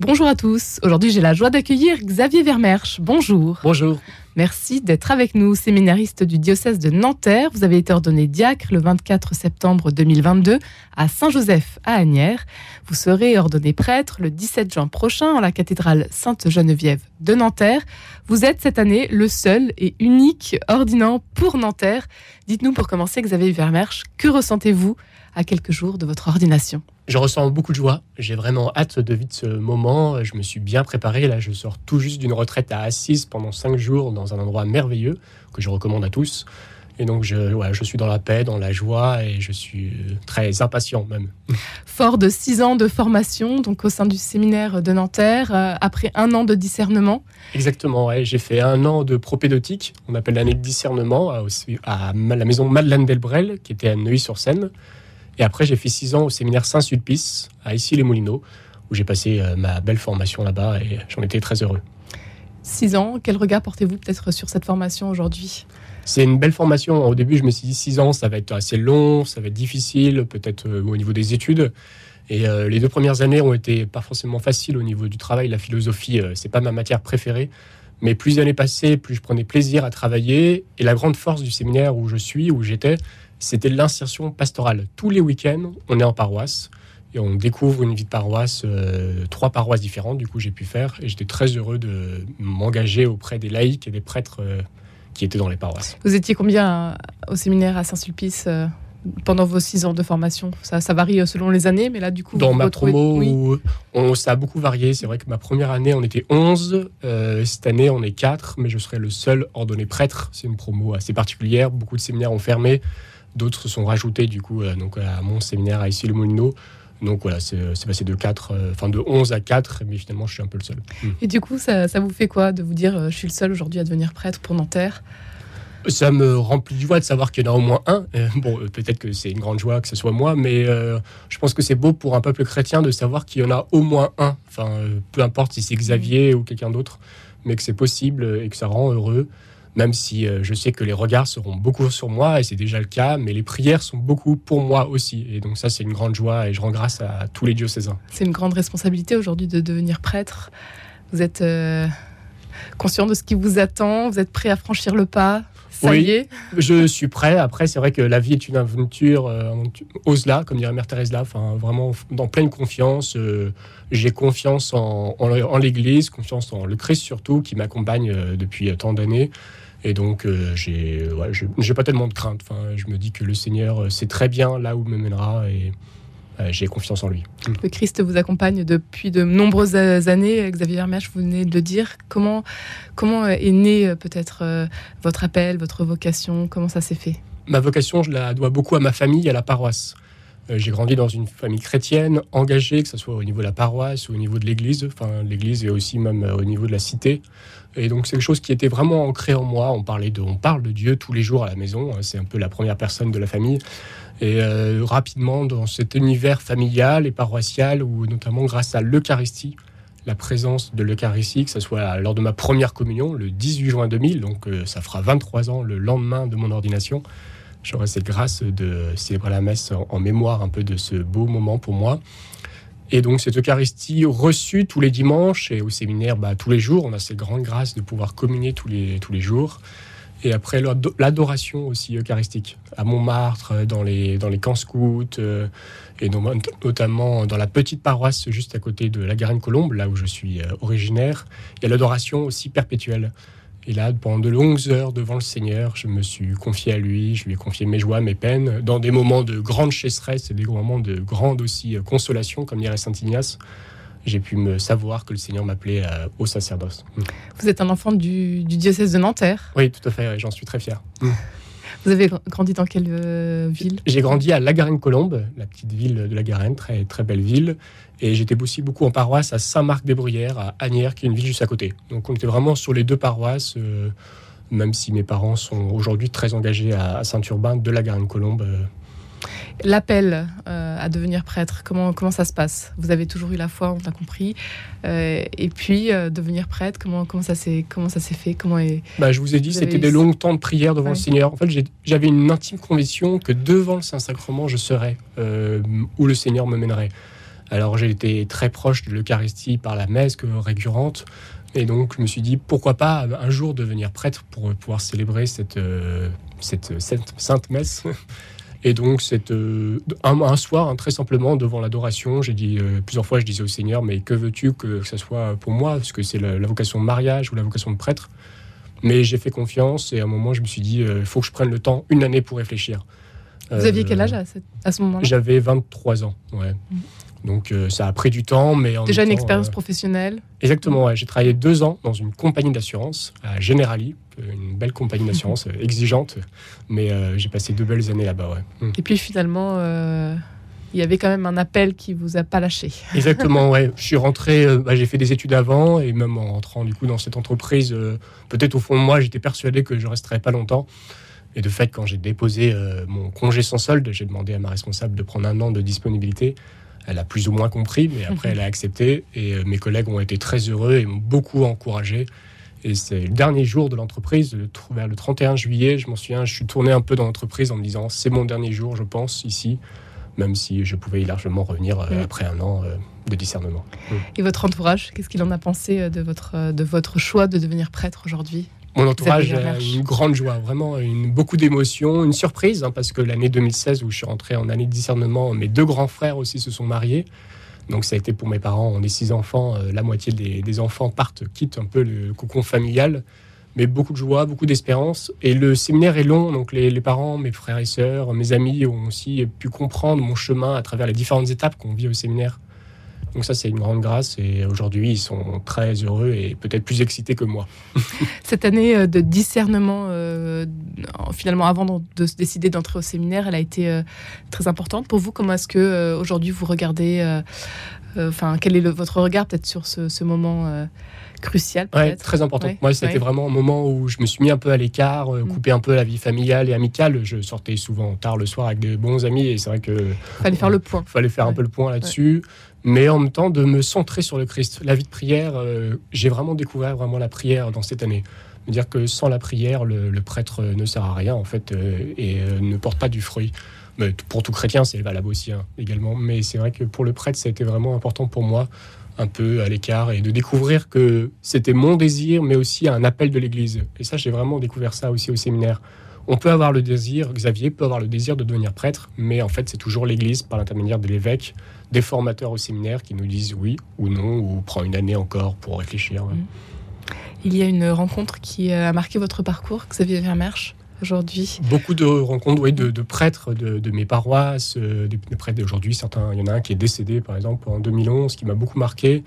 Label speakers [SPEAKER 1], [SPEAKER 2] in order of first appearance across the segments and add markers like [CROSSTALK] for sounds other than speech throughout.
[SPEAKER 1] Bonjour à tous. Aujourd'hui, j'ai la joie d'accueillir Xavier Vermersch. Bonjour.
[SPEAKER 2] Bonjour.
[SPEAKER 1] Merci d'être avec nous, séminariste du diocèse de Nanterre. Vous avez été ordonné diacre le 24 septembre 2022 à Saint-Joseph à Agnières. Vous serez ordonné prêtre le 17 juin prochain en la cathédrale Sainte-Geneviève de Nanterre. Vous êtes cette année le seul et unique ordinant pour Nanterre. Dites-nous pour commencer, Xavier Vermersch, que ressentez-vous à quelques jours de votre ordination?
[SPEAKER 2] Je ressens beaucoup de joie. J'ai vraiment hâte de vivre ce moment. Je me suis bien préparé. Là, je sors tout juste d'une retraite à Assise pendant cinq jours dans un endroit merveilleux que je recommande à tous. Et donc, je, je suis dans la paix, dans la joie et je suis très impatient même.
[SPEAKER 1] Fort de six ans de formation, donc au sein du séminaire de Nanterre, euh, après un an de discernement.
[SPEAKER 2] Exactement, j'ai fait un an de propédotique, on appelle l'année de discernement, à, à la maison Madeleine Delbrel, qui était à Neuilly-sur-Seine. Et après, j'ai fait six ans au séminaire Saint-Sulpice, à Issy-les-Moulineaux, où j'ai passé euh, ma belle formation là-bas et j'en étais très heureux.
[SPEAKER 1] Six ans, quel regard portez-vous peut-être sur cette formation aujourd'hui?
[SPEAKER 2] C'est une belle formation. Au début, je me suis dit six ans, ça va être assez long, ça va être difficile, peut-être euh, au niveau des études. Et euh, les deux premières années ont été pas forcément faciles au niveau du travail. La philosophie, c'est pas ma matière préférée. Mais plus les années passaient, plus je prenais plaisir à travailler. Et la grande force du séminaire où je suis, où j'étais, c'était l'insertion pastorale. Tous les week-ends, on est en paroisse et on découvre une vie de paroisse, euh, trois paroisses différentes, du coup j'ai pu faire, et j'étais très heureux de m'engager auprès des laïcs et des prêtres euh, qui étaient dans les paroisses.
[SPEAKER 1] Vous étiez combien au séminaire à Saint-Sulpice euh, pendant vos six ans de formation? Ça, ça, varie selon les années, mais là du coup...
[SPEAKER 2] Dans ma promo, on, ça a beaucoup varié. C'est vrai que ma première année, on était 11. cette année, on est 4, mais je serai le seul ordonné prêtre. C'est une promo assez particulière. Beaucoup de séminaires ont fermé. D'autres se sont rajoutés du coup euh, donc, à mon séminaire à Issy-le-Moulineau. Donc voilà, c'est passé de 4, euh, enfin de 11 à 4, mais finalement je suis un peu le seul.
[SPEAKER 1] Hmm. Et du coup, ça, ça, vous fait quoi de vous dire euh, je suis le seul aujourd'hui à devenir prêtre pour Nanterre?
[SPEAKER 2] Ça me remplit de joie de savoir qu'il y en a au moins un. bon, peut-être que c'est une grande joie que ce soit moi, mais je pense que c'est beau pour un peuple chrétien de savoir qu'il y en a au moins un. Enfin, peu importe si c'est Xavier ou quelqu'un d'autre, mais que c'est possible et que ça rend heureux même si euh, je sais que les regards seront beaucoup sur moi, et c'est déjà le cas, mais les prières sont beaucoup pour moi aussi. Et donc ça, c'est une grande joie, et je rends grâce à tous les diocésains.
[SPEAKER 1] C'est une grande responsabilité aujourd'hui de devenir prêtre. Vous êtes euh, conscient de ce qui vous attend, vous êtes prêt à franchir le pas ça
[SPEAKER 2] oui,
[SPEAKER 1] y est
[SPEAKER 2] je suis prêt. Après, c'est vrai que la vie est une aventure. Euh, ose-la, comme dirait Mère Thérèse là. Enfin, vraiment dans pleine confiance. J'ai confiance en, en l'Église, confiance en le Christ surtout, qui m'accompagne depuis tant d'années. Et donc, euh, j'ai j'ai pas tellement de crainte. Enfin, je me dis que le Seigneur euh, sait très bien là où me mènera et euh, j'ai confiance en lui.
[SPEAKER 1] Le Christ vous accompagne depuis de nombreuses années. Xavier Hermèche, vous venez de le dire. Comment, comment est né peut-être votre appel, votre vocation? Comment ça s'est fait?
[SPEAKER 2] Ma vocation, je la dois beaucoup à ma famille à la paroisse. J'ai grandi dans une famille chrétienne, engagée, que ce soit au niveau de la paroisse ou au niveau de l'église, enfin l'église et aussi même au niveau de la cité. Et donc c'est quelque chose qui était vraiment ancré en moi. On parlait de, on parle de Dieu tous les jours à la maison. C'est un peu la première personne de la famille. Et euh, rapidement dans cet univers familial et paroissial, où notamment grâce à l'Eucharistie, la présence de l'Eucharistie, que ce soit lors de ma première communion, le 18 juin 2000, donc euh, ça fera 23 ans le lendemain de mon ordination, j'aurai cette grâce de célébrer la messe en mémoire un peu de ce beau moment pour moi. Et donc cette Eucharistie reçue tous les dimanches et au séminaire bah, tous les jours, on a cette grande grâce de pouvoir communier tous les, tous les jours. Et après l'adoration aussi eucharistique à Montmartre, dans les, dans les camps scouts, euh, et notamment dans la petite paroisse juste à côté de la Garenne-Colombe, là où je suis euh, originaire, il y a l'adoration aussi perpétuelle. Et là, pendant de longues heures devant le Seigneur, je me suis confié à lui, je lui ai confié mes joies, mes peines, dans des moments de grande chasseresse et des moments de grande aussi euh, consolation, comme dirait Saint Ignace. J'ai pu me savoir que le Seigneur m'appelait euh, au sacerdoce. Mm.
[SPEAKER 1] Vous êtes un enfant du, diocèse de Nanterre?
[SPEAKER 2] Oui, tout à fait, j'en suis très fier.
[SPEAKER 1] Vous avez grandi dans quelle euh, ville?
[SPEAKER 2] J'ai grandi à La Garenne-Colombe, la petite ville de La Garenne, très, très belle ville. Et j'étais aussi beaucoup en paroisse à Saint-Marc-des-Bruyères, à Agnières, qui est une ville juste à côté. Donc on était vraiment sur les deux paroisses, euh, même si mes parents sont aujourd'hui très engagés à, Saint-Urbain de la Garenne-Colombe. Euh.
[SPEAKER 1] L'appel euh, à devenir prêtre, comment, comment ça se passe? Vous avez toujours eu la foi, on a compris. et puis, devenir prêtre, comment, comment ça s'est fait? Comment est...
[SPEAKER 2] bah, Je vous ai dit, c'était des longs temps de prière devant le Seigneur. En fait, j'avais une intime conviction que devant le Saint-Sacrement, je serais où le Seigneur me mènerait. Alors j'ai été très proche de l'Eucharistie par la messe récurrente. Et donc je me suis dit pourquoi pas un jour devenir prêtre pour pouvoir célébrer cette, euh, cette, sainte messe. [LAUGHS] Et donc, c'est euh, un, soir, hein, très simplement, devant l'adoration, j'ai dit euh, plusieurs fois, je disais au Seigneur, mais que veux-tu que, ce soit pour moi? Parce que c'est la, vocation de mariage ou la vocation de prêtre. Mais j'ai fait confiance et à un moment, je me suis dit, il faut que je prenne le temps, une année pour réfléchir.
[SPEAKER 1] Vous aviez quel âge à, ce moment-là?
[SPEAKER 2] J'avais 23 ans, ouais. Mmh. Donc euh, ça a pris du temps, mais
[SPEAKER 1] déjà une expérience euh, professionnelle.
[SPEAKER 2] Exactement. J'ai travaillé deux ans dans une compagnie d'assurance à Generali, euh, une belle compagnie d'assurance exigeante, mais j'ai passé deux belles années là-bas.
[SPEAKER 1] Ouais. Mm. Et puis finalement, il y avait quand même un appel qui vous a pas lâché. [LAUGHS]
[SPEAKER 2] Exactement. ouais. Je suis rentré. Bah, j'ai fait des études avant et même en rentrant du coup dans cette entreprise, peut-être au fond de moi, j'étais persuadé que je resterais pas longtemps. Et de fait, quand j'ai déposé mon congé sans solde, j'ai demandé à ma responsable de prendre un an de disponibilité elle a plus ou moins compris, mais après, elle a accepté. Et euh, mes collègues ont été très heureux et m'ont beaucoup encouragé. Et c'est le dernier jour de l'entreprise, vers le 31 juillet, je m'en souviens, je suis tourné un peu dans l'entreprise en me disant c'est mon dernier jour, je pense, ici, même si je pouvais largement revenir euh, mm. après un an euh, de discernement.
[SPEAKER 1] Et votre entourage, qu'est-ce qu'il en a pensé de votre, de votre choix de devenir prêtre aujourd'hui?
[SPEAKER 2] Mon entourage a une grande joie, vraiment une, beaucoup d'émotions, une surprise, hein, parce que l'année 2016 où je suis rentré en année de discernement, mes deux grands frères aussi se sont mariés. Donc ça a été pour mes parents, on est six enfants, euh, la moitié des, enfants partent, quittent un peu le cocon familial, mais beaucoup de joie, beaucoup d'espérance. Et le séminaire est long, donc les, les, parents, mes frères et sœurs, mes amis ont aussi pu comprendre mon chemin à travers les différentes étapes qu'on vit au séminaire. Donc ça, c'est une grande grâce. Et aujourd'hui, ils sont très heureux et peut-être plus excités que moi. [LAUGHS]
[SPEAKER 1] Cette année euh, de discernement, euh, finalement, avant de se décider d'entrer au séminaire, elle a été euh, très importante pour vous. Comment est-ce que aujourd'hui vous regardez, enfin, quel est votre regard peut-être sur ce, moment crucial
[SPEAKER 2] ouais, très important. Moi, c'était vraiment un moment où je me suis mis un peu à l'écart, mm. coupé un peu la vie familiale et amicale. Je sortais souvent tard le soir avec des bons amis et c'est vrai que
[SPEAKER 1] fallait faire le point.
[SPEAKER 2] Fallait faire un peu le point là-dessus mais en même temps de me centrer sur le Christ. La vie de prière, euh, j'ai vraiment découvert vraiment la prière dans cette année. Me dire que sans la prière, le, prêtre ne sert à rien en fait euh, et euh, ne porte pas du fruit. Mais pour tout chrétien, c'est valable aussi hein, également. Mais c'est vrai que pour le prêtre, ça a été vraiment important pour moi, un peu à l'écart, et de découvrir que c'était mon désir, mais aussi un appel de l'Église. Et ça, j'ai vraiment découvert ça aussi au séminaire. On peut avoir le désir, Xavier peut avoir le désir de devenir prêtre, mais en fait, c'est toujours l'Église, par l'intermédiaire de l'évêque, des formateurs au séminaire qui nous disent oui ou non, ou prend une année encore pour réfléchir. Mm.
[SPEAKER 1] Il y a une rencontre qui a marqué votre parcours, Xavier Vermersch aujourd'hui
[SPEAKER 2] Beaucoup de rencontres oui, de, prêtres de, mes paroisses, euh, des, prêtres d'aujourd'hui. Certains, il y en a un qui est décédé, par exemple, en 2011, qui m'a beaucoup marqué,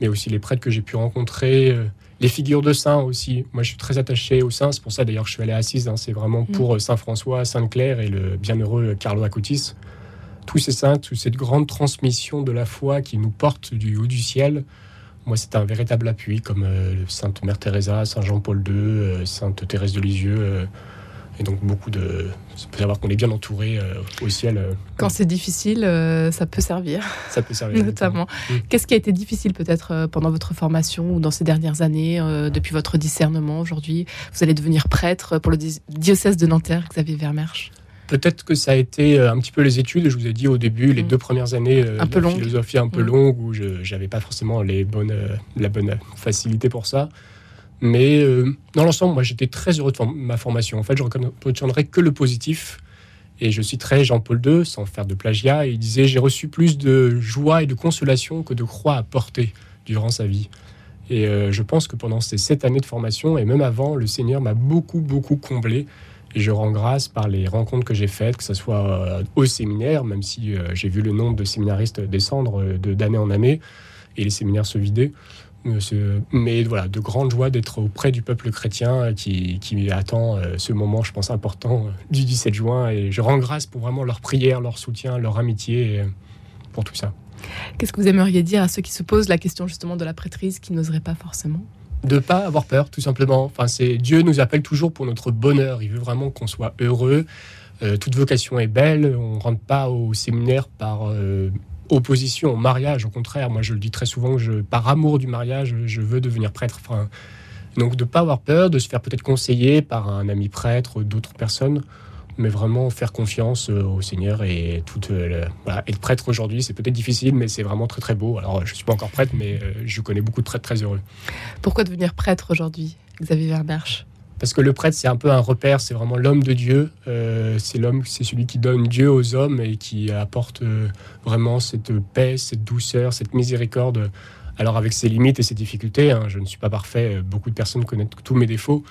[SPEAKER 2] mais aussi les prêtres que j'ai pu rencontrer. Euh, les figures de saints aussi. Moi, je suis très attaché aux saints. C'est pour ça, d'ailleurs, que je suis allé à Assise. Hein. C'est vraiment mm. pour euh, Saint François, Sainte Claire et le bienheureux Carlo Acutis. Tous ces saints, toute cette grande transmission de la foi qui nous porte du haut du ciel. Moi, c'est un véritable appui, comme euh, Sainte Mère Teresa, Saint Jean-Paul II, euh, Sainte Thérèse de Lisieux. Et donc beaucoup de... Ça peut savoir qu'on est bien entouré euh, au ciel. Euh,
[SPEAKER 1] Quand c'est difficile, euh, ça peut servir. [LAUGHS]
[SPEAKER 2] Ça peut servir. [LAUGHS]
[SPEAKER 1] Notamment. Mm. Qu'est-ce qui a été difficile peut-être pendant votre formation ou dans ces dernières années, depuis votre discernement aujourd'hui? Vous allez devenir prêtre pour le diocèse de Nanterre, Xavier Vermersch.
[SPEAKER 2] Peut-être que ça a été un petit peu les études. Je vous ai dit au début, les mm. deux premières années,
[SPEAKER 1] un peu
[SPEAKER 2] philosophie un peu mm. longue, où je n'avais pas forcément les bonnes, la bonne facilité pour ça. Mais euh, dans l'ensemble, moi, j'étais très heureux de ma formation. En fait, je ne retiendrai que le positif. Et je citerai Jean-Paul II, sans faire de plagiat. Il disait J'ai reçu plus de joie et de consolation que de croix à porter durant sa vie. Et euh, je pense que pendant ces sept années de formation, et même avant, le Seigneur m'a beaucoup, beaucoup comblé. Et je rends grâce par les rencontres que j'ai faites, que ce soit euh, au séminaire, même si j'ai vu le nombre de séminaristes descendre d'année en année, et les séminaires se vider. Mais voilà, de grande joie d'être auprès du peuple chrétien qui, qui attend euh, ce moment, je pense, important euh, du 17 juin. Et je rends grâce pour vraiment leur prière, leur soutien, leur amitié, pour tout ça.
[SPEAKER 1] Qu'est-ce que vous aimeriez dire à ceux qui se posent la question justement de la prêtrise, qui n'oseraient pas forcément?
[SPEAKER 2] De pas avoir peur, tout simplement. Enfin, c'est Dieu nous appelle toujours pour notre bonheur. Il veut vraiment qu'on soit heureux. Euh, toute vocation est belle. On rentre pas au séminaire par opposition au mariage. Au contraire, moi je le dis très souvent, par amour du mariage, je veux devenir prêtre. Donc de ne pas avoir peur, de se faire peut-être conseiller par un ami prêtre, d'autres personnes, mais vraiment faire confiance au Seigneur et tout. être prêtre aujourd'hui, c'est peut-être difficile, mais c'est vraiment très très beau. Alors, je suis pas encore prêtre, mais je connais beaucoup de prêtres très heureux.
[SPEAKER 1] Pourquoi devenir prêtre aujourd'hui, Xavier Vermersch
[SPEAKER 2] parce que le prêtre, c'est un peu un repère, c'est vraiment l'homme de Dieu. Euh, c'est l'homme, c'est celui qui donne Dieu aux hommes et qui apporte euh, vraiment cette paix, cette douceur, cette miséricorde. Alors avec ses limites et ses difficultés, hein, je ne suis pas parfait, beaucoup de personnes connaissent tous mes défauts,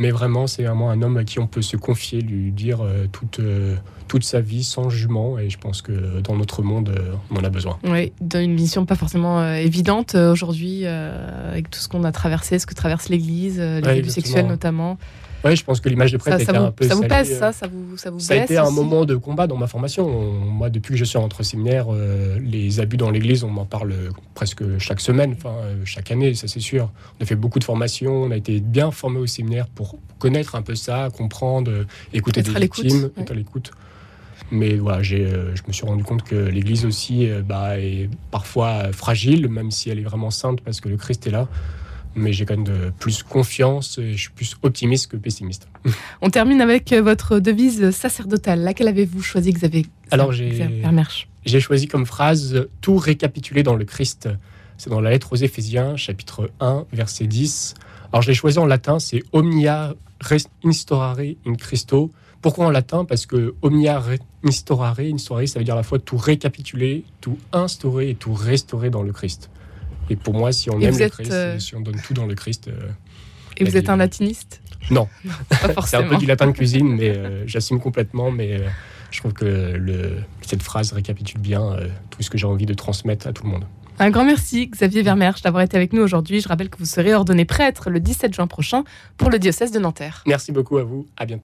[SPEAKER 2] mais vraiment, c'est vraiment un homme à qui on peut se confier, lui dire euh, toute, euh, toute sa vie sans jugement. Et je pense que dans notre monde, euh, on en a besoin.
[SPEAKER 1] Oui, dans une mission pas forcément évidente aujourd'hui, avec tout ce qu'on a traversé, ce que traverse l'Église, les abus sexuels notamment.
[SPEAKER 2] Oui, je pense que l'image de prêtre
[SPEAKER 1] ça,
[SPEAKER 2] ça
[SPEAKER 1] vous,
[SPEAKER 2] un peu.
[SPEAKER 1] Ça vous pèse, ça Ça vous, ça vous
[SPEAKER 2] Ça a été un moment de combat dans ma formation. moi, depuis que je suis rentré au séminaire, euh, les abus dans l'église, on m'en parle presque chaque semaine, enfin, euh, chaque année, ça c'est sûr. On a fait beaucoup de formations, on a été bien formés au séminaire pour connaître un peu ça, comprendre, euh, écouter des victimes, être à l'écoute. Mais voilà, j'ai, je me suis rendu compte que l'Église aussi bah, est parfois fragile, même si elle est vraiment sainte parce que le Christ est là mais j'ai quand même de plus confiance et je suis plus optimiste que pessimiste.
[SPEAKER 1] On termine avec euh, votre devise sacerdotale. Laquelle avez-vous choisi, Xavier
[SPEAKER 2] Alors j'ai choisi comme phrase tout récapituler dans le Christ. C'est dans la lettre aux Éphésiens, chapitre 1, verset 10. Alors je l'ai choisi en latin, c'est omnia instaurare in Christo. Pourquoi en latin? Parce que omnia instaurare, instaurare, ça veut dire à la fois tout récapituler, tout instaurer et tout restaurer dans le Christ. Et pour moi, si on aime le Christ, euh, si on donne tout dans le Christ. Euh,
[SPEAKER 1] et vous êtes un latiniste
[SPEAKER 2] Non. [LAUGHS] [LAUGHS] c'est un peu du latin de cuisine, mais euh, j'assume complètement. Mais je trouve que le, cette phrase récapitule bien tout ce que j'ai envie de transmettre à tout le monde.
[SPEAKER 1] Un grand merci, Xavier Vermersch, d'avoir été avec nous aujourd'hui. Je rappelle que vous serez ordonné prêtre le 17 juin prochain pour le diocèse de Nanterre.
[SPEAKER 2] Merci beaucoup à vous. À bientôt.